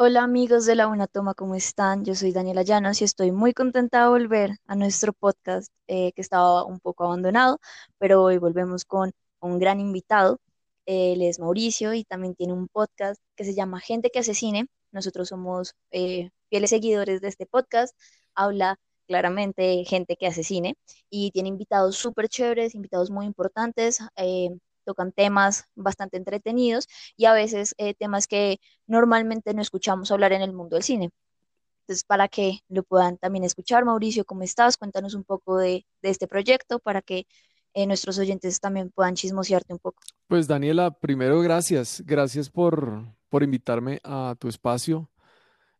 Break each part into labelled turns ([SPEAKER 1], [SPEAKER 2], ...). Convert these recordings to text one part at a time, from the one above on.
[SPEAKER 1] Hola amigos de La Una Toma, ¿cómo están? Yo soy Daniela Llanos y estoy muy contenta de volver a nuestro podcast eh, que estaba un poco abandonado, pero hoy volvemos con un gran invitado. Él es Mauricio y también tiene un podcast que se llama Gente que hace cine. Nosotros somos eh, fieles seguidores de este podcast. Habla claramente gente que hace cine y tiene invitados súper chéveres, invitados muy importantes. eh, tocan temas bastante entretenidos y a veces eh, temas que normalmente no escuchamos hablar en el mundo del cine. Entonces, para que lo puedan también escuchar, Mauricio, ¿cómo estás? Cuéntanos un poco de, de este proyecto para que eh, nuestros oyentes también puedan chismosearte un poco.
[SPEAKER 2] Pues Daniela, primero gracias, gracias por, por invitarme a tu espacio.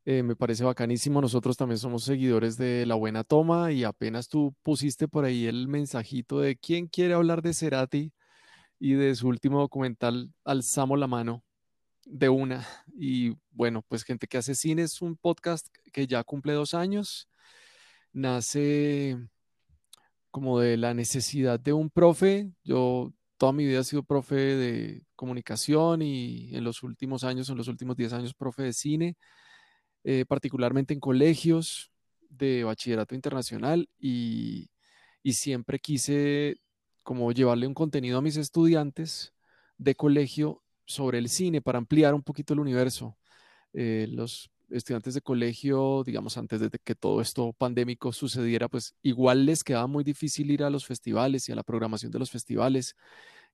[SPEAKER 2] Eh, me parece bacanísimo. Nosotros también somos seguidores de La Buena Toma y apenas tú pusiste por ahí el mensajito de quién quiere hablar de Cerati y de su último documental, alzamos la mano de una. Y bueno, pues Gente que hace cine es un podcast que ya cumple dos años. Nace como de la necesidad de un profe. Yo toda mi vida he sido profe de comunicación y en los últimos años, en los últimos 10 años, profe de cine, eh, particularmente en colegios de bachillerato internacional y, y siempre quise como llevarle un contenido a mis estudiantes de colegio sobre el cine para ampliar un poquito el universo. Eh, los estudiantes de colegio, digamos, antes de que todo esto pandémico sucediera, pues igual les quedaba muy difícil ir a los festivales y a la programación de los festivales.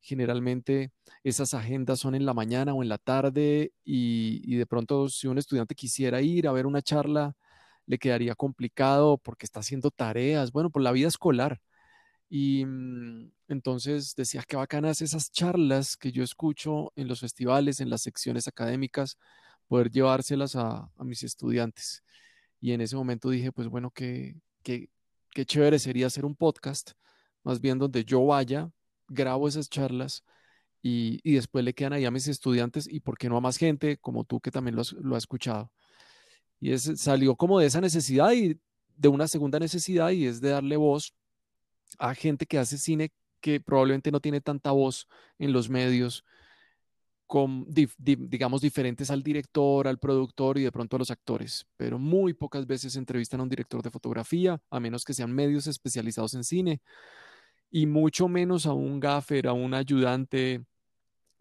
[SPEAKER 2] Generalmente esas agendas son en la mañana o en la tarde y, y de pronto si un estudiante quisiera ir a ver una charla, le quedaría complicado porque está haciendo tareas, bueno, por la vida escolar. Y mm, entonces decía, qué bacanas esas charlas que yo escucho en los festivales, en las secciones académicas, poder llevárselas a, a mis estudiantes. Y en ese momento dije, pues bueno, qué, qué, qué chévere sería hacer un podcast, más bien donde yo vaya, grabo esas charlas y, y después le quedan ahí a mis estudiantes y por qué no a más gente como tú que también lo, has- lo ha escuchado. Y es, salió como de esa necesidad y de una segunda necesidad y es de darle voz a gente que hace cine que probablemente no tiene tanta voz en los medios, digamos, diferentes al director, al productor y de pronto a los actores, pero muy pocas veces entrevistan a un director de fotografía, a menos que sean medios especializados en cine, y mucho menos a un gaffer, a un ayudante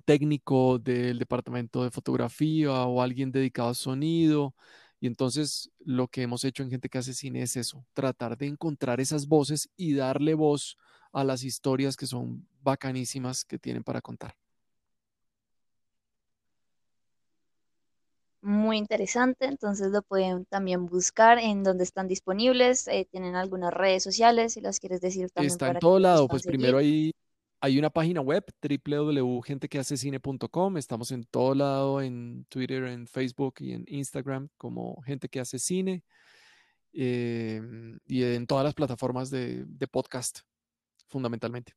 [SPEAKER 2] técnico del departamento de fotografía o alguien dedicado a sonido. Y entonces lo que hemos hecho en Gente que hace cine es eso, tratar de encontrar esas voces y darle voz a las historias que son bacanísimas que tienen para contar.
[SPEAKER 1] Muy interesante, entonces lo pueden también buscar en donde están disponibles. eh, tienen algunas redes sociales, si las quieres decir también
[SPEAKER 2] Está en
[SPEAKER 1] para que
[SPEAKER 2] todo lado, pues primero
[SPEAKER 1] seguir.
[SPEAKER 2] Hay, una página web, www.gentequehacecine.com, estamos en todo lado, en Twitter, en Facebook y en Instagram como Gente que hace cine, eh, y en todas las plataformas de, de podcast, fundamentalmente.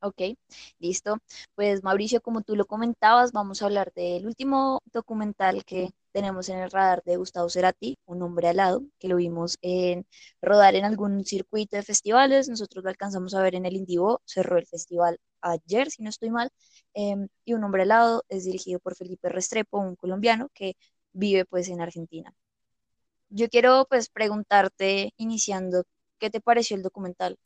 [SPEAKER 1] Ok, listo. Pues Mauricio, como tú lo comentabas, vamos a hablar del último documental que tenemos en el radar de Gustavo Cerati, Un hombre alado, que lo vimos en rodar en algún circuito de festivales. Nosotros lo alcanzamos a ver en el Indivo, cerró el festival ayer, si no estoy mal. em, y Un hombre alado es dirigido por Felipe Restrepo, un colombiano que vive pues en Argentina. Yo quiero pues preguntarte, iniciando, ¿qué te pareció el documental?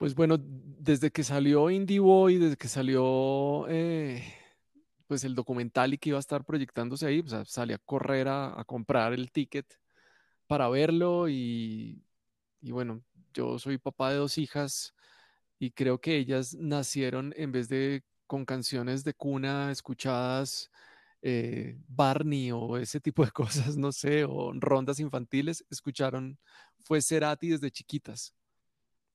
[SPEAKER 2] Pues bueno, desde que salió Indie Boy, desde que salió eh, pues el documental y que iba a estar proyectándose ahí, pues salí a correr a, a comprar el ticket para verlo y, y bueno, yo soy papá de dos hijas y creo que ellas nacieron en vez de con canciones de cuna escuchadas, eh, Barney o ese tipo de cosas, no sé, o rondas infantiles, escucharon, fue Cerati desde chiquitas.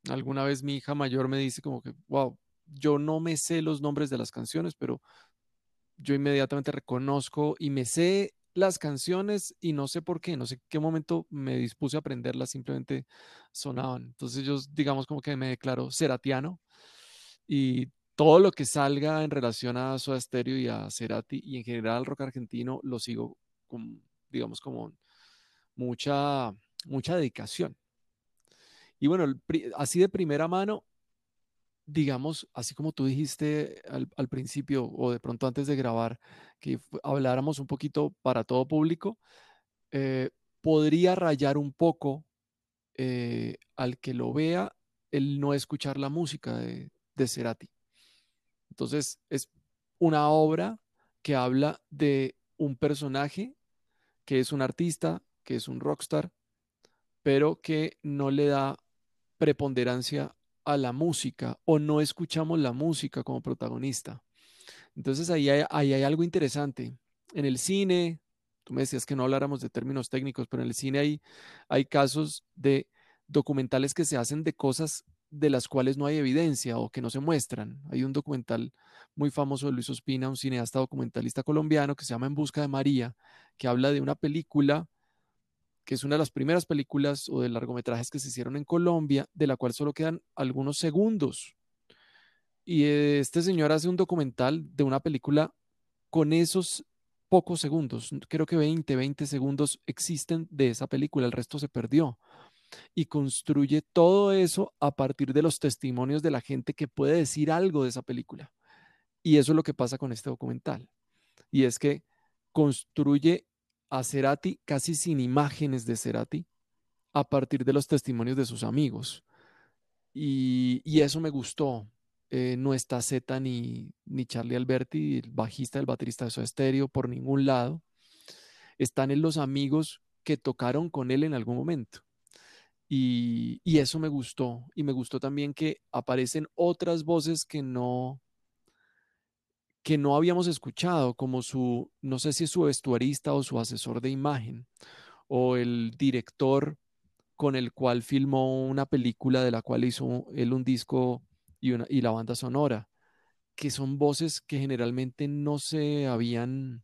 [SPEAKER 2] Alguna vez mi hija mayor me dice como que, wow, yo no me sé los nombres de las canciones, pero yo inmediatamente reconozco y me sé las canciones y no sé por qué, no sé qué momento me dispuse a aprenderlas, simplemente sonaban. Entonces yo, digamos, como que me declaro ceratiano y todo lo que salga en relación a Soda Stereo y a Cerati y en general al rock argentino lo sigo con, digamos, como mucha, mucha dedicación. Y bueno, así de primera mano, digamos, así como tú dijiste al, al principio o de pronto antes de grabar, que habláramos un poquito para todo público, eh, podría rayar un poco eh, al que lo vea el no escuchar la música de, de Cerati. Entonces, es una obra que habla de un personaje que es un artista, que es un rockstar, pero que no le da preponderancia a la música o no escuchamos la música como protagonista. Entonces ahí hay, ahí hay algo interesante. En el cine, tú me decías que no habláramos de términos técnicos, pero en el cine hay, hay casos de documentales que se hacen de cosas de las cuales no hay evidencia o que no se muestran. Hay un documental muy famoso de Luis Ospina, un cineasta documentalista colombiano que se llama En Busca de María, que habla de una película que es una de las primeras películas o de largometrajes que se hicieron en Colombia, de la cual solo quedan algunos segundos. Y este señor hace un documental de una película con esos pocos segundos, creo que 20, 20 segundos existen de esa película, el resto se perdió. Y construye todo eso a partir de los testimonios de la gente que puede decir algo de esa película. Y eso es lo que pasa con este documental. Y es que construye a Cerati casi sin imágenes de Cerati a partir de los testimonios de sus amigos. Y, y eso me gustó. Eh, no está Z ni, ni Charlie Alberti, el bajista, el baterista de su estéreo, por ningún lado. Están en los amigos que tocaron con él en algún momento. Y, y, eso me gustó. Y me gustó también que aparecen otras voces que no, que no habíamos escuchado, como su, no sé si su vestuarista o su asesor de imagen, o el director con el cual filmó una película de la cual hizo él un disco y, una, y la banda sonora, que son voces que generalmente no se habían,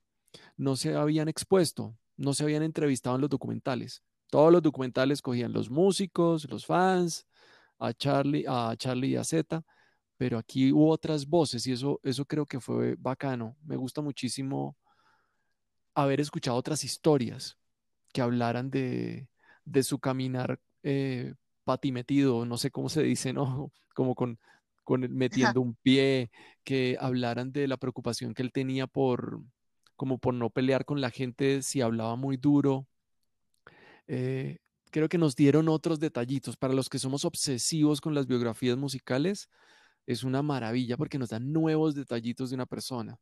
[SPEAKER 2] no se habían expuesto, no se habían entrevistado en los documentales. Todos los documentales cogían los músicos, los fans, a Charlie, a Charlie y a Z, pero aquí hubo otras voces y eso, eso creo que fue bacano. Me gusta muchísimo haber escuchado otras historias que hablaran de, de su caminar eh, patimetido, no sé cómo se dice, ¿no? Como con, con metiendo un pie, que hablaran de la preocupación que él tenía por, como por no pelear con la gente si hablaba muy duro. Eh, creo que nos dieron otros detallitos. Para los que somos obsesivos con las biografías musicales, es una maravilla porque nos dan nuevos detallitos de una persona.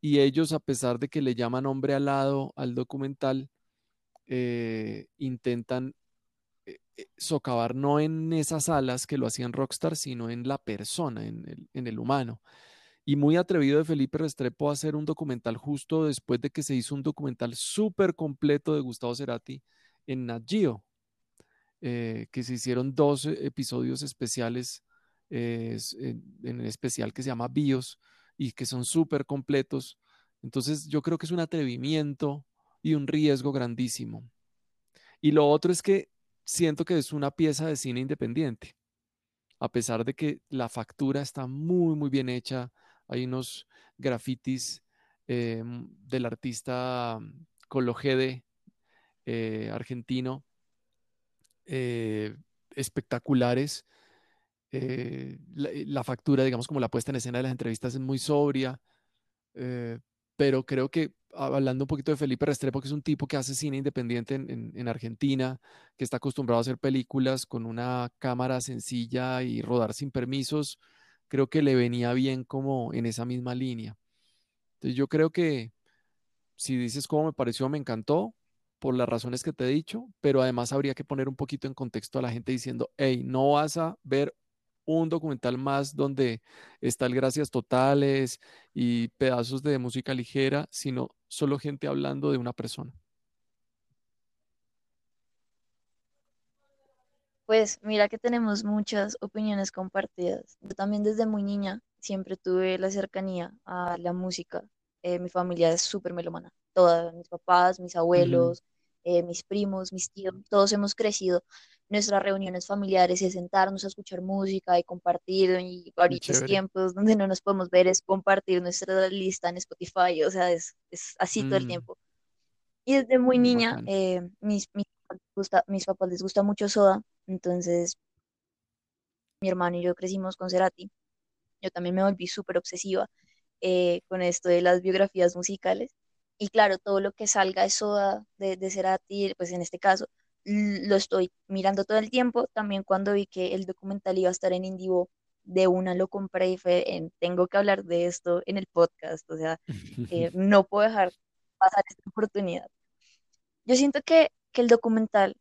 [SPEAKER 2] Y ellos, a pesar de que le llaman hombre alado al documental, eh, intentan eh, eh, socavar no en esas alas que lo hacían Rockstar, sino en la persona, en el, en el humano. Y muy atrevido de Felipe Restrepo a hacer un documental justo después de que se hizo un documental súper completo de Gustavo Cerati en Nat Geo, que se hicieron dos episodios especiales es, en, en, especial que se llama BIOS y que son súper completos. Entonces yo creo que es un atrevimiento y un riesgo grandísimo. Y lo otro es que siento que es una pieza de cine independiente, a pesar de que la factura está muy, muy bien hecha. Hay unos grafitis eh, del artista Cologede eh, argentino eh, espectaculares eh, eh, la, factura, digamos, como la puesta en escena de las entrevistas es muy sobria, eh, pero creo que hablando un poquito de Felipe Restrepo, que es un tipo que hace cine independiente en, en, Argentina, que está acostumbrado a hacer películas con una cámara sencilla y rodar sin permisos, creo que le venía bien como en esa misma línea. Entonces yo creo que si dices cómo me pareció, me encantó por las razones que te he dicho, pero además habría que poner un poquito en contexto a la gente diciendo, hey, no vas a ver un documental más donde está el Gracias Totales y pedazos de música ligera, sino solo gente hablando de una persona.
[SPEAKER 1] Pues mira que tenemos muchas opiniones compartidas. Yo también desde muy niña siempre tuve la cercanía a la música. Eh, mi familia es súper melomana. Todas, mis papás, mis abuelos, eh, mis primos, mis tíos, todos hemos crecido nuestras reuniones familiares y sentarnos a escuchar música y compartir y ahorita tiempos donde no nos podemos ver es compartir nuestra lista en Spotify, o sea, es, es así todo el mm. tiempo. Y desde muy mm, niña, eh, mis, mis, gusta, mis papás les gusta mucho Soda, entonces mi hermano y yo crecimos con Cerati. Yo también me volví súper obsesiva eh, con esto de las biografías musicales. Y claro, todo lo que salga de Soda, de, de Cerati, pues en este caso, lo estoy mirando todo el tiempo. También cuando vi que el documental iba a estar en Indivo, de una lo compré y fue, en, tengo que hablar de esto en el podcast. O sea, eh, no puedo dejar pasar esta oportunidad. Yo siento que, que el documental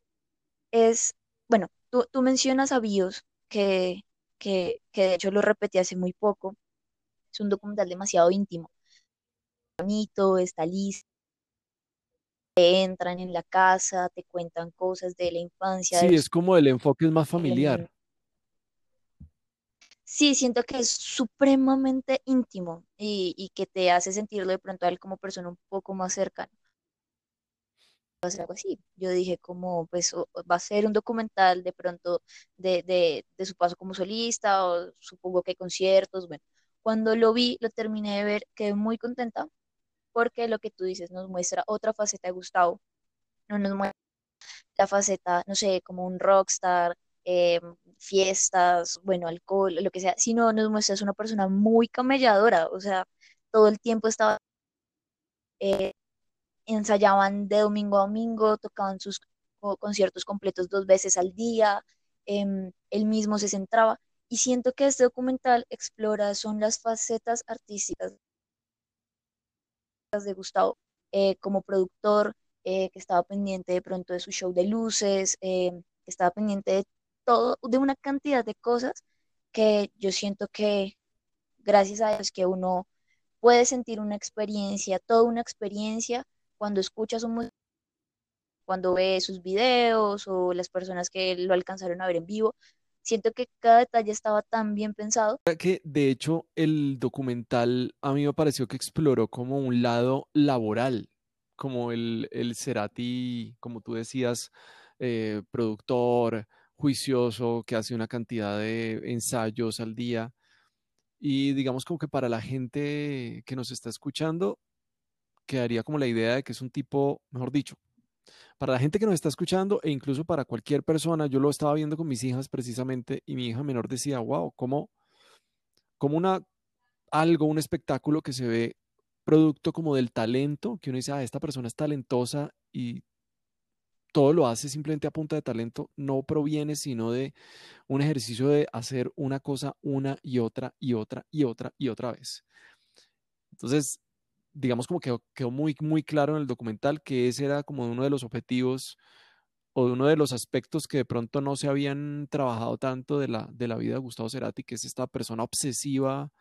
[SPEAKER 1] es, bueno, tú, tú mencionas a Bios, que, que, que de hecho lo repetí hace muy poco. Es un documental demasiado íntimo. Bonito, está listo. Te entran en la casa, te cuentan cosas de la infancia.
[SPEAKER 2] Sí,
[SPEAKER 1] de
[SPEAKER 2] es como el enfoque es más familiar.
[SPEAKER 1] Sí, siento que es supremamente íntimo y, y que te hace sentirlo de pronto a él como persona un poco más cercana va a ser algo así. Yo dije como, pues va a ser un documental de pronto de, de, de su paso como solista o supongo que conciertos, bueno. Cuando lo vi, lo terminé de ver, quedé muy contenta porque lo que tú dices nos muestra otra faceta de Gustavo, no nos muestra la faceta, no sé, como un rockstar, eh, fiestas, bueno, alcohol, lo que sea, sino nos muestra es una persona muy camelladora, o sea, todo el tiempo estaba eh, ensayaban de domingo a domingo, tocaban sus conciertos completos dos veces al día, em, él mismo se centraba. Y siento que este documental explora son las facetas artísticas de Gustavo eh, como productor, eh, que estaba pendiente de pronto de su show de luces, em, que estaba pendiente de todo, de una cantidad de cosas que yo siento que gracias a ellos que uno puede sentir una experiencia, toda una experiencia cuando escucha su música, cuando ve sus videos o las personas que lo alcanzaron a ver en vivo, siento que cada detalle estaba tan bien pensado.
[SPEAKER 2] Que de hecho el documental a mí me pareció que exploró como un lado laboral, como el, el Cerati, como tú decías, eh, productor, juicioso, que hace una cantidad de ensayos al día. Y digamos como que para la gente que nos está escuchando, quedaría como la idea de que es un tipo, mejor dicho, para la gente que nos está escuchando e incluso para cualquier persona, yo lo estaba viendo con mis hijas precisamente y mi hija menor decía, wow, como, una, algo, un espectáculo que se ve producto como del talento, que uno dice, ah, esta persona es talentosa y todo lo hace simplemente a punta de talento, no proviene sino de un ejercicio de hacer una cosa una y otra y otra y otra y otra vez. Entonces, digamos como que quedó muy, muy claro en el documental que ese era como uno de los objetivos o de uno de los aspectos que de pronto no se habían trabajado tanto de la, de la vida de Gustavo Cerati, que es esta persona obsesiva,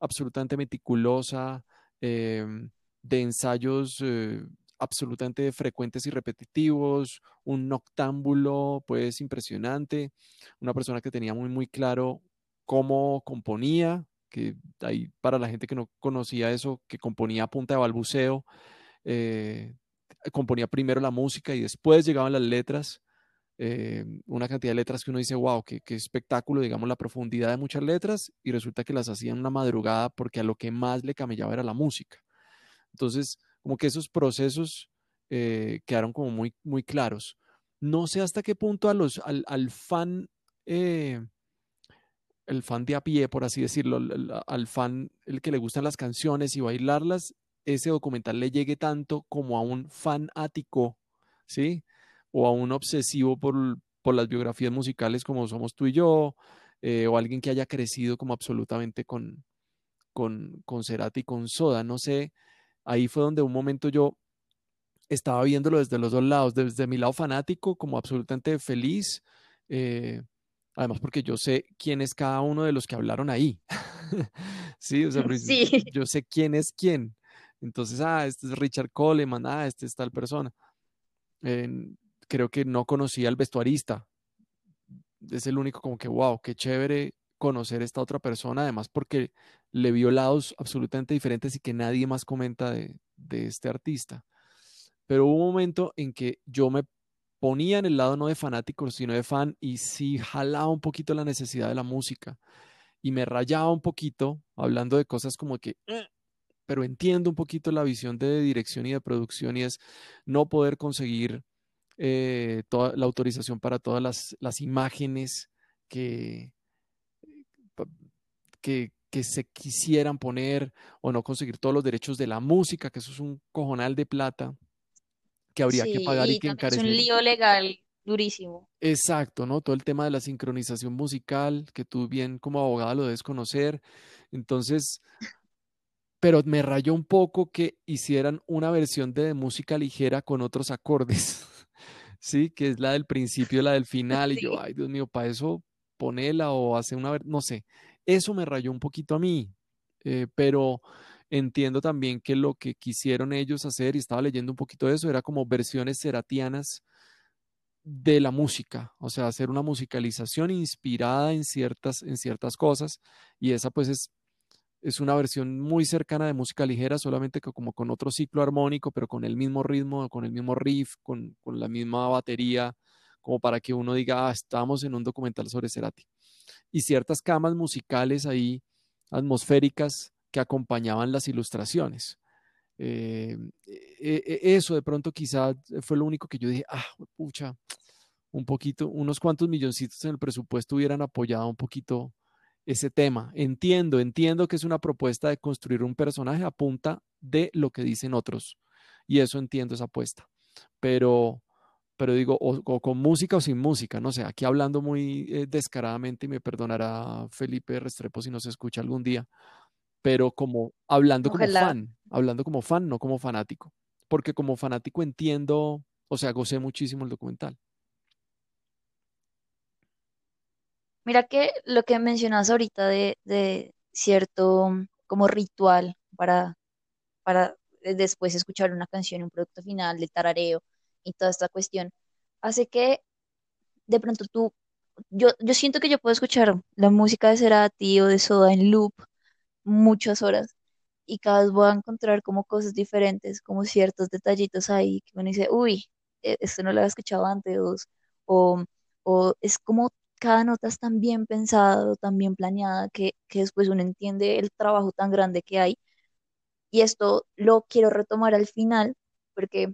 [SPEAKER 2] absolutamente meticulosa, em, de ensayos eh, absolutamente frecuentes y repetitivos, un noctámbulo pues impresionante, una persona que tenía muy muy claro cómo componía, que ahí para la gente que no conocía eso, que componía a punta de balbuceo, eh, componía primero la música y después llegaban las letras, eh, una cantidad de letras que uno dice, wow, qué, qué, espectáculo, digamos, la profundidad de muchas letras y resulta que las hacía en una madrugada porque a lo que más le camellaba era la música. Entonces, como que esos procesos eh, quedaron como muy, muy claros. No sé hasta qué punto a los, al, al fan el fan de a pie, por así decirlo, al fan, el que le gustan las canciones y bailarlas, ese documental le llegue tanto como a un fanático, ¿sí? O a un obsesivo por, por las biografías musicales como somos tú y yo, eh, o alguien que haya crecido como absolutamente con, con, con Cerati y con Soda, no sé, ahí fue donde un momento yo estaba viéndolo desde los dos lados, desde mi lado fanático, como absolutamente feliz, eh, Además, porque yo sé quién es cada uno de los que hablaron ahí. sí, o sea,
[SPEAKER 1] sí.
[SPEAKER 2] yo sé quién es quién. Entonces, ah, este es Richard Coleman, ah, este es tal persona. creo que no conocía al vestuarista. Es el único como que, wow, qué chévere conocer esta otra persona, además porque le vio lados absolutamente diferentes y que nadie más comenta de, de este artista. Pero hubo un momento en que yo me ponía en el lado no de fanático, sino de fan, y sí jalaba un poquito la necesidad de la música. Y me rayaba un poquito, hablando de cosas como que, eh", pero entiendo un poquito la visión de dirección y de producción, y es no poder conseguir eh, toda la autorización para todas las, las imágenes que, que, que se quisieran poner o no conseguir todos los derechos de la música, que eso es un cojonal de plata que habría que pagar y
[SPEAKER 1] y
[SPEAKER 2] que
[SPEAKER 1] también es un
[SPEAKER 2] encarecer.
[SPEAKER 1] lío legal durísimo.
[SPEAKER 2] Exacto, ¿no? Todo el tema de la sincronización musical, que tú bien como abogada lo debes conocer. Entonces, pero me rayó un poco que hicieran una versión de música ligera con otros acordes, ¿sí? Que es la del principio, la del final, y yo, ay, Dios mío, para eso ponela o hace una, no sé, eso me rayó un poquito a mí, eh, pero entiendo también que lo que quisieron ellos hacer, y estaba leyendo un poquito de eso, era como versiones seratianas de la música, o sea, hacer una musicalización inspirada en ciertas, en ciertas cosas, y esa pues es es una versión muy cercana de música ligera, solamente que como con otro ciclo armónico, pero con el mismo ritmo, con el mismo riff, con, con la misma batería, como para que uno diga, ah, estamos en un documental sobre Cerati. Y ciertas camas musicales ahí, atmosféricas, que acompañaban las ilustraciones. Eh, e- e- eso de pronto quizá fue lo único que yo dije, ah, pucha, un poquito, unos cuantos milloncitos en el presupuesto hubieran apoyado un poquito ese tema. Entiendo, entiendo que es una propuesta de construir un personaje a punta de lo que dicen otros. Y eso entiendo esa apuesta. Pero, pero digo, o, con música o sin música, no sé, aquí hablando muy eh, descaradamente y me perdonará Felipe Restrepo si no se escucha algún día, pero como hablando como fan, hablando como fan, no como fanático. Porque como fanático entiendo, o sea, gocé muchísimo el documental.
[SPEAKER 1] Mira que lo que mencionas ahorita de, de cierto mm, como ritual para, para eh, después escuchar una canción, un producto final, del tarareo y toda esta cuestión, hace que de pronto tú, yo, yo siento que yo puedo escuchar la música de Cerati o de Soda en loop muchas horas y cada vez voy a encontrar como cosas diferentes, como ciertos detallitos ahí que uno dice, uy, e- esto no lo había escuchado antes, o, o es como cada nota es tan bien pensada, tan bien planeada, que, que después uno entiende el trabajo tan grande que hay. Y esto lo quiero retomar al final, porque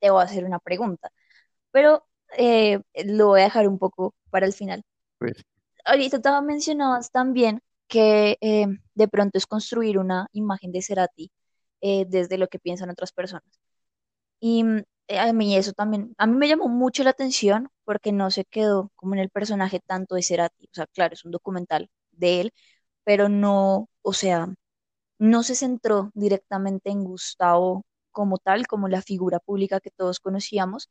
[SPEAKER 1] te voy a hacer una pregunta, pero eh, lo voy a dejar un poco para el final.
[SPEAKER 2] Pues,
[SPEAKER 1] Ahorita te mencionabas también que eh, de pronto es construir una imagen de Cerati eh, desde lo que piensan otras personas. Y mm, eh, a mí eso también, a mí me llamó mucho la atención porque no se quedó como en el personaje tanto de Cerati. O sea, claro, es un documental de él, pero no, o sea, no se centró directamente en Gustavo como tal, como la figura pública que todos conocíamos,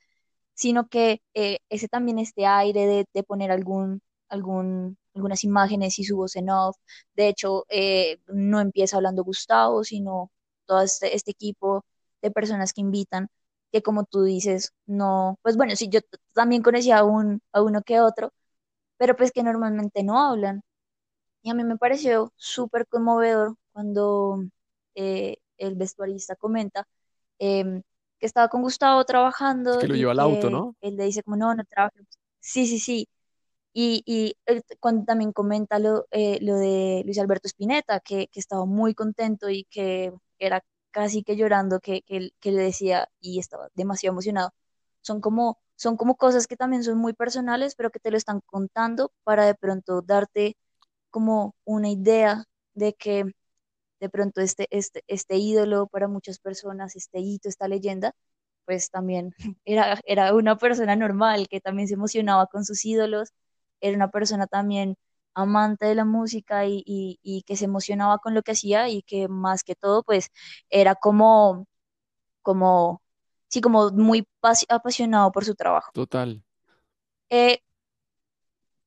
[SPEAKER 1] sino que ese también este aire de, de poner algún, algún, algunas imágenes y su voz en off. De hecho, eh, no empieza hablando Gustavo, sino todo este, este equipo de personas que invitan, que como tú dices, no, pues bueno, sí, yo también conocía a, un, a uno que otro, pero pues que normalmente no hablan. Y a mí me pareció súper conmovedor cuando eh, el vestuarista comenta em, que estaba con Gustavo
[SPEAKER 2] es
[SPEAKER 1] trabajando
[SPEAKER 2] que lo lleva al auto, ¿no?
[SPEAKER 1] él le dice como, no, no trabajemos. Sí, sí, sí. Y, y t- cuando también comenta lo, eh, lo de Luis Alberto Spinetta, que, que estaba muy contento y que era casi que llorando, que, que, que le decía y estaba demasiado emocionado. Son como, son como cosas que también son muy personales, pero que te lo están contando para de pronto darte como una idea de que de pronto este, este, este ídolo para muchas personas, este hito, esta leyenda, pues también era, era una persona normal que también se emocionaba con sus ídolos, era una persona también amante de la música y, y, y que se emocionaba con lo que hacía y que más que todo pues era como, como, sí, como muy pas- apasionado por su trabajo.
[SPEAKER 2] Total.
[SPEAKER 1] Eh,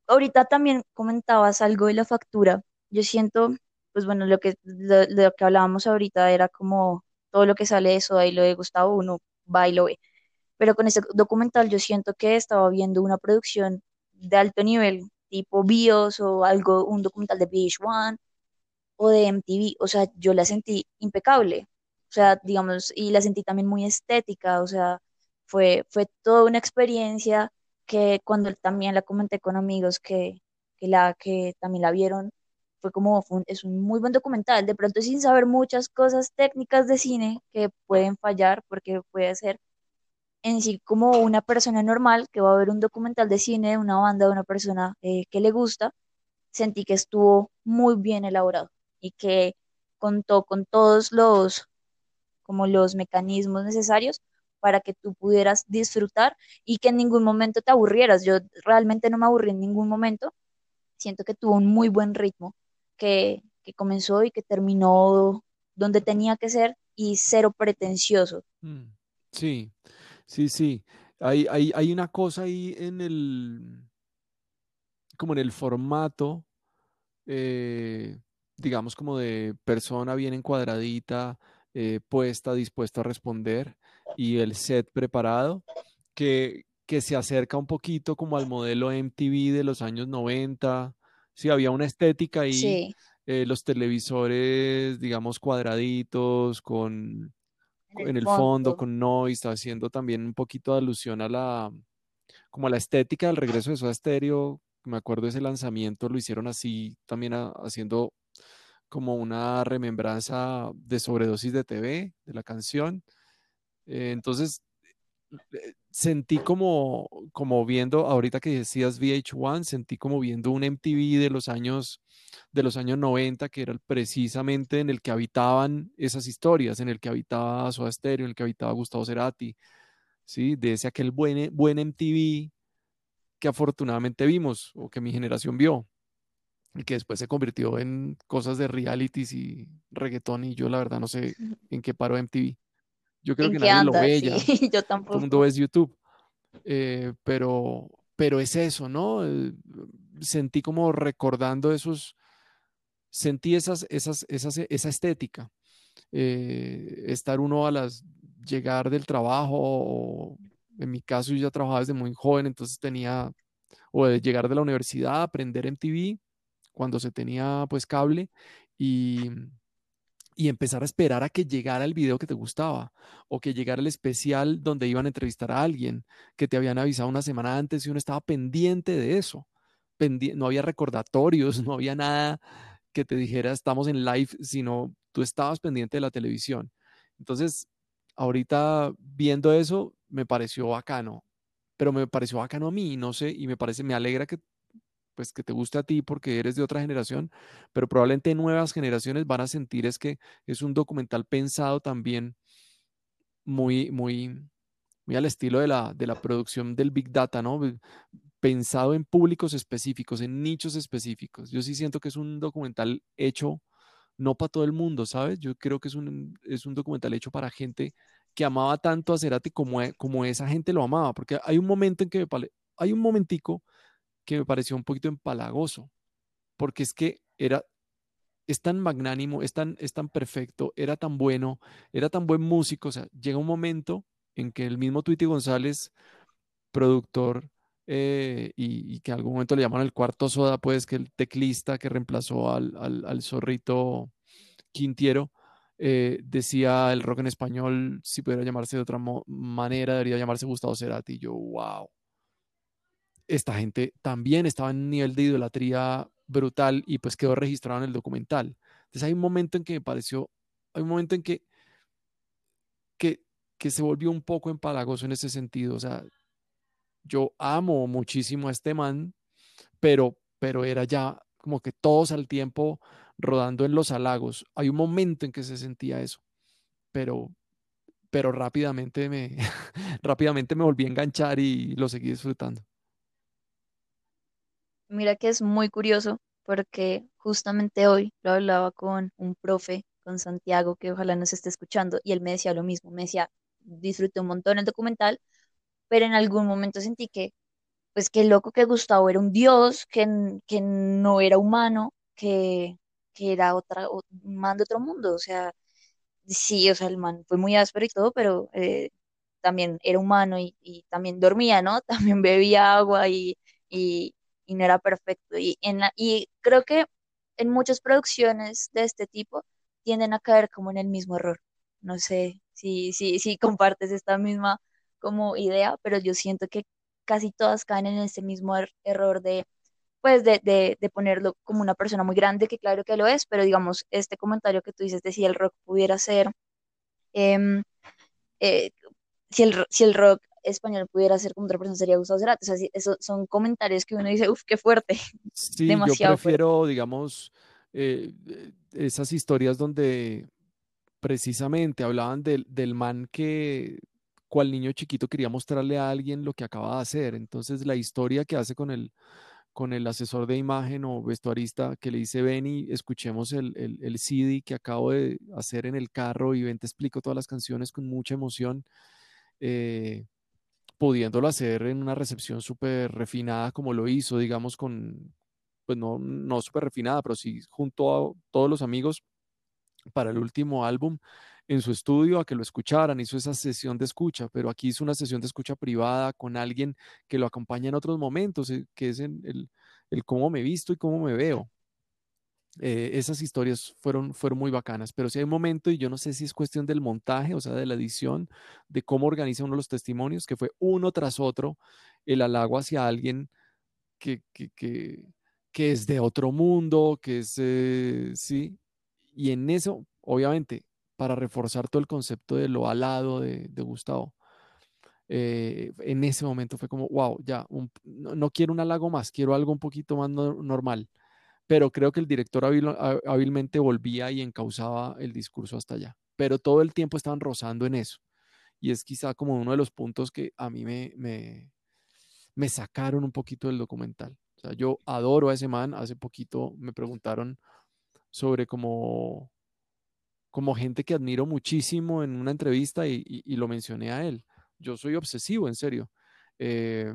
[SPEAKER 1] ahorita también comentabas algo de la factura. Yo siento, pues bueno, lo que, lo, lo que hablábamos ahorita era como todo lo que sale de eso, ahí lo de Gustavo, uno va y lo ve. Pero con este documental yo siento que estaba viendo una producción de alto nivel, tipo BIOS o algo, un documental de VH1 o de MTV. O sea, yo la sentí impecable. O sea, digamos, y la sentí también muy estética. O sea, fue, fue toda una experiencia que cuando también la comenté con amigos que, que, la, que también la vieron, fue como, es un muy buen documental. De pronto sin saber muchas cosas técnicas de cine que pueden fallar, porque puede ser en sí como una persona normal que va a ver un documental de cine de una banda, de una persona eh, que le gusta sentí que estuvo muy bien elaborado y que contó con todos los, como los mecanismos necesarios para que tú pudieras disfrutar y que en ningún momento te aburrieras. Yo realmente no me aburrí en ningún momento. Siento que tuvo un muy buen ritmo, que, que comenzó y que terminó donde tenía que ser y cero pretencioso.
[SPEAKER 2] Mm, Sí, sí, sí. Hay, hay, hay una cosa ahí en el, como en el formato, eh, digamos como de persona bien encuadradita, eh, puesta, dispuesta a responder y el set preparado, que, que se acerca un poquito como al modelo MTV de los años 90. Sí, había una estética ahí,
[SPEAKER 1] Sí,
[SPEAKER 2] eh, los televisores, digamos, cuadraditos, con
[SPEAKER 1] en
[SPEAKER 2] en
[SPEAKER 1] el
[SPEAKER 2] fondo,
[SPEAKER 1] fondo.
[SPEAKER 2] con noise, haciendo también un poquito de alusión a la, como a la estética del regreso de Soda Stereo. Me acuerdo de ese lanzamiento, lo hicieron así, también a- haciendo como una remembranza de sobredosis de TV, de la canción. Eh, entonces, eh, sentí como, como viendo, ahorita que decías VH1, sentí como viendo un MTV de los años, de los años 90, que era precisamente en el que habitaban esas historias, en el que habitaba Soda Stereo, en el que habitaba Gustavo Cerati, ¿sí? De ese aquel buen, buen MTV que afortunadamente vimos, o que mi generación vio, y que después se convirtió en cosas de realities y reggaetón, y yo la verdad no sé en qué paró MTV. Yo creo
[SPEAKER 1] ¿En
[SPEAKER 2] que nadie lo
[SPEAKER 1] anda?
[SPEAKER 2] ve
[SPEAKER 1] Sí,
[SPEAKER 2] ya,
[SPEAKER 1] yo
[SPEAKER 2] todo el mundo ve
[SPEAKER 1] tampoco.
[SPEAKER 2] YouTube eh, pero, pero es eso, ¿no? Eh, sentí como recordando esos, sentí esas, esas, esas, esa estética, eh, estar uno a las, llegar del trabajo, o en mi caso yo ya trabajaba desde muy joven, entonces tenía, o de llegar de la universidad, aprender MTV, cuando se tenía pues cable, y y empezar a esperar a que llegara el video que te gustaba o que llegara el especial donde iban a entrevistar a alguien que te habían avisado una semana antes y uno estaba pendiente de eso. No había recordatorios, no había nada que te dijera estamos en live, sino tú estabas pendiente de la televisión. Entonces, ahorita viendo eso, me pareció bacano, pero me pareció bacano a mí, no sé, y me parece, me alegra que pues que te guste a ti porque eres de otra generación, pero probablemente nuevas generaciones van a sentir es que es un documental pensado también muy, muy, muy al estilo de la, de la producción del Big Data, ¿no? Pensado en públicos específicos, en nichos específicos. Yo sí siento que es un documental hecho no para todo el mundo, ¿sabes? Yo creo que es un, es un documental hecho para gente que amaba tanto a Cerati como, e- como esa gente lo amaba, porque hay un momento en que me hay un momentico que me pareció un poquito empalagoso, porque es que era, es tan magnánimo, es tan, es tan perfecto, era tan bueno, era tan buen músico, o sea, llega un momento en que el mismo Tweety González, productor, eh, y, que en algún momento le llaman el cuarto soda, pues que el teclista que reemplazó al, al, zorrito Quintiero, eh, decía el rock en español, si pudiera llamarse de otra manera, debería llamarse Gustavo Cerati. Yo, wow, esta gente también estaba en un nivel de idolatría brutal y pues quedó registrado en el documental. Entonces hay un momento en que me pareció, hay un momento en que, que, que se volvió un poco empalagoso en ese sentido. O sea, yo amo muchísimo a este man, pero, pero era ya como que todos al tiempo rodando en los halagos. Hay un momento en que se sentía eso, pero, pero rápidamente me, rápidamente me volví a enganchar y lo seguí disfrutando.
[SPEAKER 1] Mira que es muy curioso porque justamente hoy lo hablaba con un profe, con Santiago, que ojalá nos esté escuchando, y él me decía lo mismo, me decía, disfruté un montón el documental, pero en algún momento sentí que, pues qué loco que Gustavo era un dios, que, que no era humano, que, que era otra, un man de otro mundo, o sea, sí, o sea, el man fue muy áspero y todo, pero eh, también era humano y, también dormía, ¿no? También bebía agua y, y no era perfecto. Y, en la- y creo que en muchas producciones de este tipo tienden a caer como en el mismo error. No sé si, si, si compartes esta misma como idea, pero yo siento que casi todas caen en ese mismo er- error de, pues, de, de, de ponerlo como una persona muy grande, que claro que lo es, pero digamos, este comentario que tú dices de si el rock pudiera ser... em, eh, si el, si el rock español pudiera ser como otra persona sería Gustavo Cerati. O sea, sí, eso son comentarios que uno dice, uff, qué fuerte,
[SPEAKER 2] Sí, yo
[SPEAKER 1] demasiado fuerte.
[SPEAKER 2] prefiero, digamos, eh, eh, esas historias donde precisamente hablaban del, del man que, cual niño chiquito quería mostrarle a alguien lo que acaba de hacer. Entonces, la historia que hace con el, con el asesor de imagen o vestuarista que le dice, ven y escuchemos el, el, el CD que acabo de hacer en el carro y ven, te explico todas las canciones con mucha emoción. eh, pudiéndolo hacer en una recepción súper refinada como lo hizo, digamos, con, pues no, no súper refinada, pero sí junto a todos los amigos para el último álbum en su estudio a que lo escucharan, hizo esa sesión de escucha, pero aquí hizo una sesión de escucha privada con alguien que lo acompaña en otros momentos, eh, que es en el, el cómo me visto y cómo me veo. Eh, esas historias fueron, fueron muy bacanas, pero si hay un momento, y yo no sé si es cuestión del montaje, o sea, de la edición, de cómo organiza uno los testimonios, que fue uno tras otro el halago hacia alguien que, que, que, es de otro mundo, que es, eh, sí, y en eso, obviamente, para reforzar todo el concepto de lo alado de, Gustavo, eh, en ese momento fue como, wow, ya, no, quiero un halago más, quiero algo un poquito más no- normal pero creo que el director hábil- há- hábilmente volvía y encauzaba el discurso hasta allá. Pero todo el tiempo estaban rozando en eso. Y es quizá como uno de los puntos que a mí me, me, me sacaron un poquito del documental. O sea, yo adoro a ese man. Hace poquito me preguntaron sobre como, como gente que admiro muchísimo en una entrevista y, y- y lo mencioné a él. Yo soy obsesivo, en serio. Eh,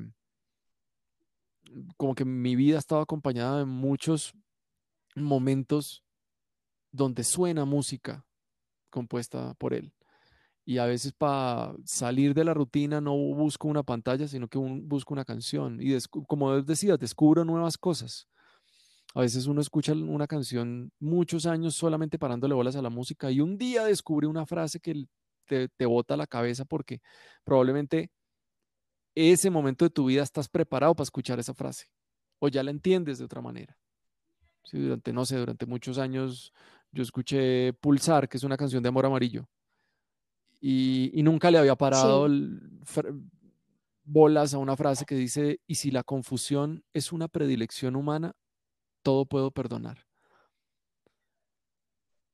[SPEAKER 2] como que mi vida ha estado acompañada de muchos momentos donde suena música compuesta por él. Y a veces para salir de la rutina no busco una pantalla, sino que busco una canción. Y como decías, descubro nuevas cosas. A veces uno escucha una canción muchos años solamente parándole bolas a la música y un día descubre una frase que te, te bota la cabeza porque probablemente ese momento de tu vida estás preparado para escuchar esa frase o ya la entiendes de otra manera. Sí, durante, no sé, durante muchos años yo escuché Pulsar, que es una canción de Amor Amarillo, y, y nunca le había parado
[SPEAKER 1] Sí,
[SPEAKER 2] el fr- bolas a una frase que dice, y si la confusión es una predilección humana, todo puedo perdonar.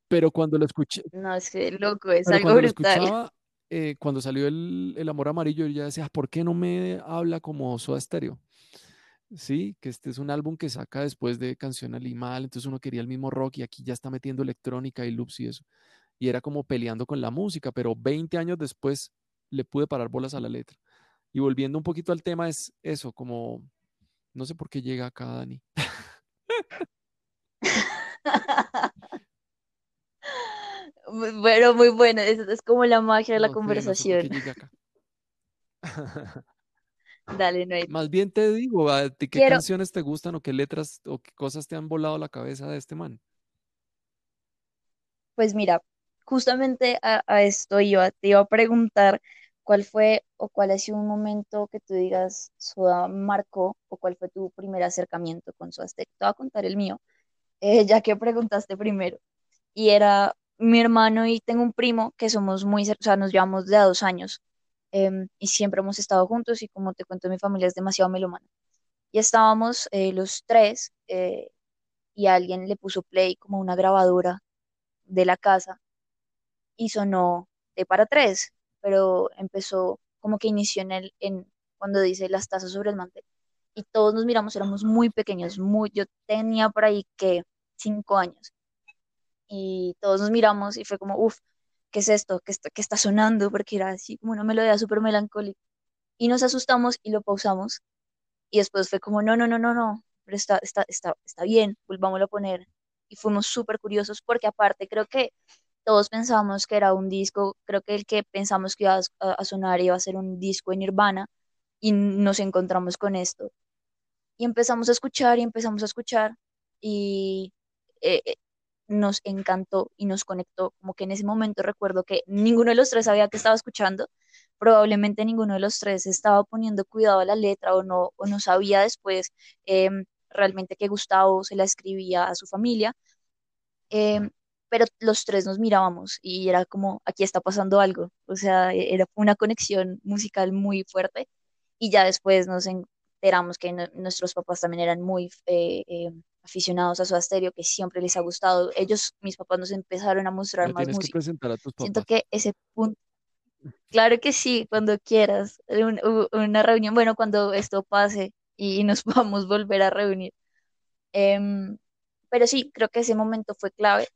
[SPEAKER 2] Pero cuando lo escuché,
[SPEAKER 1] no, es que loco, es algo
[SPEAKER 2] cuando lo
[SPEAKER 1] brutal.
[SPEAKER 2] escuchaba, eh, cuando salió el, el Amor Amarillo, yo ya decía, ¿por qué no me habla como Soda Stereo? Sí, que este es un álbum que saca después de Canción Animal, entonces uno quería el mismo rock y aquí ya está metiendo electrónica y loops y eso. Y era como peleando con la música, pero 20 años después le pude parar bolas a la letra. Y volviendo un poquito al tema, es eso, como, no sé por qué llega acá Dani.
[SPEAKER 1] Bu- Bueno, muy bueno, es, es como la magia de la
[SPEAKER 2] No sé, no sé
[SPEAKER 1] Dale, no hay-
[SPEAKER 2] Más bien te digo, ¿a ti qué
[SPEAKER 1] Quiero,
[SPEAKER 2] canciones te gustan o qué letras o qué cosas te han volado la cabeza de este man?
[SPEAKER 1] pues mira, justamente a, a esto iba, te iba a preguntar cuál fue o cuál ha sido un momento que tú digas Soda marcó o cuál fue tu primer acercamiento con Soda Stereo. Te voy a contar el mío, eh, ya que preguntaste primero. Y era mi hermano y tengo un primo que somos muy, o sea, nos llevamos de a dos años em, y siempre hemos estado juntos y como te cuento, mi familia es demasiado melómana. Y estábamos eh, los tres eh, y alguien le puso play como una grabadora de la casa y sonó de para tres, pero empezó como que inició en el, en cuando dice las tazas sobre el mantel. Y todos nos miramos, éramos muy pequeños, muy, yo tenía por ahí que cinco años. Y todos nos miramos y fue como, uff, ¿qué es esto? ¿Qué está, sonando? Porque era así como una melodía súper melancólica. Y nos asustamos y lo pausamos. Y después fue como, no, no, no, no, no, pero está, está, está, está bien, volvámoslo a poner. Y fuimos súper curiosos porque aparte creo que todos pensábamos que era un disco, creo que el que pensamos que iba a, a sonar iba a ser un disco en Nirvana y nos encontramos con esto. Y empezamos a escuchar y empezamos a escuchar y eh, eh, nos encantó y nos conectó. Como que en ese momento recuerdo que ninguno de los tres sabía que estaba escuchando, probablemente ninguno de los tres estaba poniendo cuidado a la letra o no, o no sabía después em, realmente que Gustavo se la escribía a su familia. em, pero los tres nos mirábamos y era como, aquí está pasando algo, o sea, e- era una conexión musical muy fuerte y ya después nos enteramos que nu- nuestros papás también eran muy eh, eh, aficionados a Soda Stereo, que siempre les ha gustado. Ellos, mis papás, nos empezaron a mostrar más
[SPEAKER 2] tienes que
[SPEAKER 1] música.
[SPEAKER 2] presentar a tus
[SPEAKER 1] Siento
[SPEAKER 2] papás.
[SPEAKER 1] que ese punto, claro que sí, cuando quieras, un- u- una reunión, bueno, cuando esto pase y nos podamos volver a reunir. Em, pero sí, creo que ese momento fue clave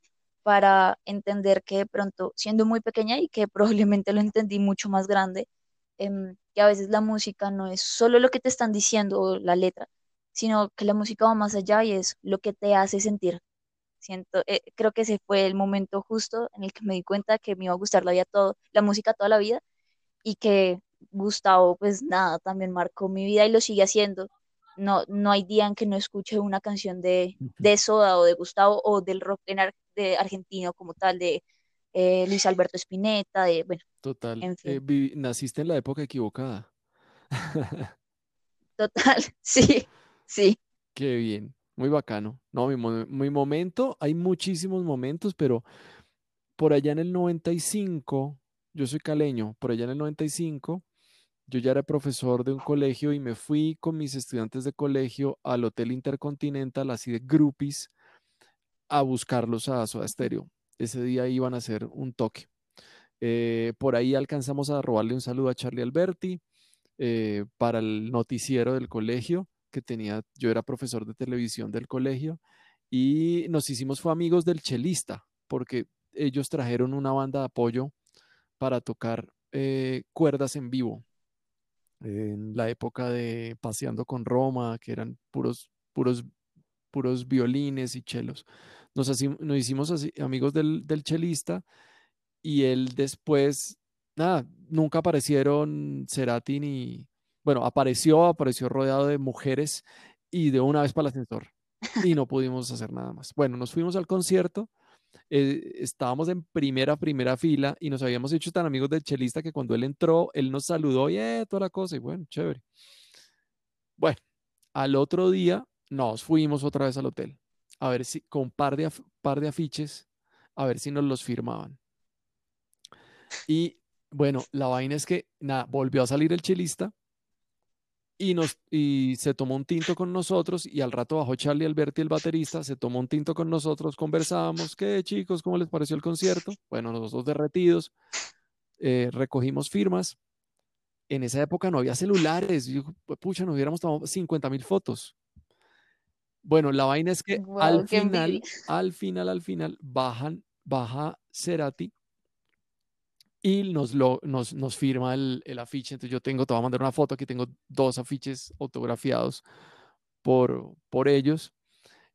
[SPEAKER 1] para entender que de pronto, siendo muy pequeña y que probablemente lo entendí mucho más grande, em, que a veces la música no es solo lo que te están diciendo o la letra, sino que la música va más allá y es lo que te hace sentir. Siento, eh, creo que ese fue el momento justo en el que me di cuenta que me iba a gustar la vida todo, la música toda la vida y que Gustavo, pues nada, también marcó mi vida y lo sigue haciendo. No, no hay día en que no escuche una canción de, de Soda o de Gustavo o del rock en ar- de argentino como tal, de eh, Luis Alberto Spinetta, de, bueno,
[SPEAKER 2] Total.
[SPEAKER 1] en
[SPEAKER 2] eh,
[SPEAKER 1] fin,
[SPEAKER 2] vi- naciste en la época equivocada.
[SPEAKER 1] total, sí, sí,
[SPEAKER 2] Qué bien, muy bacano. No, mi, mi momento, hay muchísimos momentos, pero por allá en el 95, yo soy caleño, por allá en el 95, yo ya era profesor de un colegio y me fui con mis estudiantes de colegio al Hotel Intercontinental, así de groupies, a buscarlos a Soda Stereo. Ese día iban a hacer un toque. Eh, por ahí alcanzamos a robarle un saludo a Charlie Alberti eh, para el noticiero del colegio que tenía, yo era profesor de televisión del colegio y nos hicimos fue amigos del chelista porque ellos trajeron una banda de apoyo para tocar eh, cuerdas en vivo en la época de Paseando con Roma, que eran puros, puros, puros violines y chelos. Nos, hacim- nos hicimos así, amigos del, del chelista y él después, nada, nunca aparecieron Cerati ni, bueno, apareció, apareció rodeado de mujeres y de una vez para el ascensor y no pudimos hacer nada más. Bueno, nos fuimos al concierto, eh, estábamos en primera, primera fila y nos habíamos hecho tan amigos del chelista que cuando él entró, él nos saludó y eh, toda la cosa y bueno, chévere. Bueno, al otro día nos fuimos otra vez al hotel a ver si con par de, par de afiches, a ver si nos los firmaban. Y bueno, la vaina es que, nada, volvió a salir el chelista y, nos, y se tomó un tinto con nosotros y al rato bajó Charlie Alberti, el baterista, se tomó un tinto con nosotros, conversábamos, ¿qué chicos? ¿Cómo les pareció el concierto? Bueno, nosotros derretidos, eh, recogimos firmas. En esa época no había celulares, yo, pucha, nos hubiéramos tomado 50 mil fotos. Bueno, la vaina es que al
[SPEAKER 1] envidia.
[SPEAKER 2] final, al final, al final, bajan, baja Cerati y nos, lo, nos, nos firma el, el afiche. Entonces yo tengo, te voy a mandar una foto, aquí tengo dos afiches autografiados por, por ellos.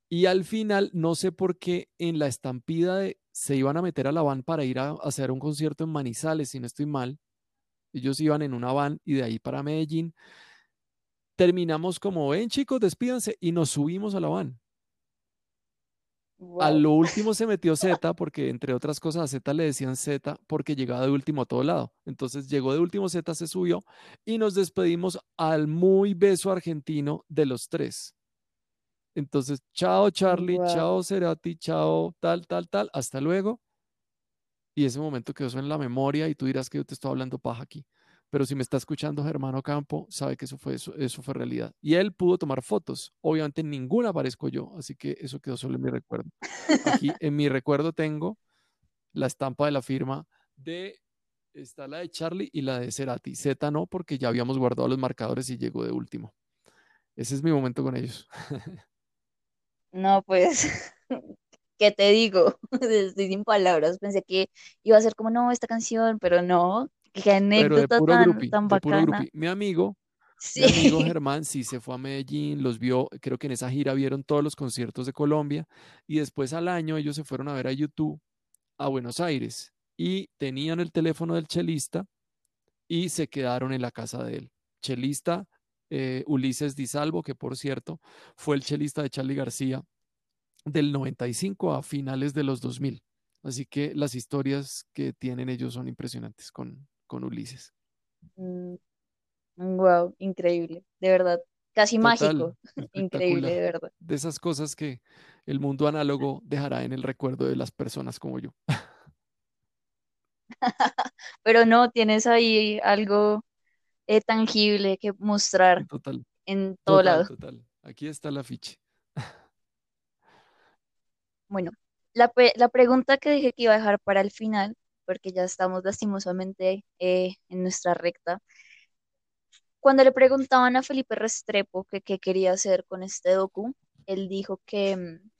[SPEAKER 2] Y al final, no sé por qué, en la estampida de, se iban a meter a la van para ir a, a hacer un concierto en Manizales, si no estoy mal. Ellos iban en una van y de ahí para Medellín. Terminamos como, ven chicos, despídanse y nos subimos a la van. A
[SPEAKER 1] Wow,
[SPEAKER 2] lo último se metió Z, porque entre otras cosas a Z le decían Z porque llegaba de último a todo lado. Entonces llegó de último Z, se subió y nos despedimos al muy beso argentino de los tres. Entonces, chao Charlie,
[SPEAKER 1] wow.
[SPEAKER 2] chao Cerati, chao tal, tal, tal, hasta luego. Y ese momento quedó eso en la memoria y tú dirás que yo te estoy hablando paja aquí. Pero si me está escuchando Germano Campo, sabe que eso fue, eso, eso fue realidad. Y él pudo tomar fotos. Obviamente en ninguna aparezco yo, así que eso quedó solo en mi recuerdo. Aquí en mi recuerdo tengo la estampa de la firma de, está la de Charlie y la de Cerati. Z no, porque ya habíamos guardado los marcadores y llegó de último. Ese es mi momento con ellos.
[SPEAKER 1] No, pues, ¿qué te digo? Estoy sin palabras. Pensé que iba a ser como, no, esta canción, pero no. Qué
[SPEAKER 2] Pero de
[SPEAKER 1] anécdota
[SPEAKER 2] puro
[SPEAKER 1] tan,
[SPEAKER 2] grupi,
[SPEAKER 1] tan
[SPEAKER 2] de puro
[SPEAKER 1] bacana.
[SPEAKER 2] Mi amigo, mi amigo. Germán sí se fue a Medellín, los vio, creo que en esa gira vieron todos los conciertos de Colombia y después al año ellos se fueron a ver a YouTube a Buenos Aires y tenían el teléfono del chelista y se quedaron en la casa de él. Chelista eh, Ulises Di Salvo, que por cierto fue el chelista de Charlie García del 95 a finales de los 2000. Así que las historias que tienen ellos son impresionantes con, con Ulises.
[SPEAKER 1] wow, increíble. De verdad. casi
[SPEAKER 2] Total,
[SPEAKER 1] mágico, increíble, de verdad.
[SPEAKER 2] De esas cosas que el mundo análogo dejará en el recuerdo de las personas como yo.
[SPEAKER 1] Pero no, tienes ahí algo eh, tangible que mostrar
[SPEAKER 2] Total,
[SPEAKER 1] en todo
[SPEAKER 2] total,
[SPEAKER 1] lado.
[SPEAKER 2] total. Aquí está el afiche.
[SPEAKER 1] Bueno, la, la pregunta que dije que iba a dejar para el final, porque ya estamos lastimosamente eh, en nuestra recta, cuando le preguntaban a Felipe Restrepo qué quería hacer con este docu, él dijo que, mm,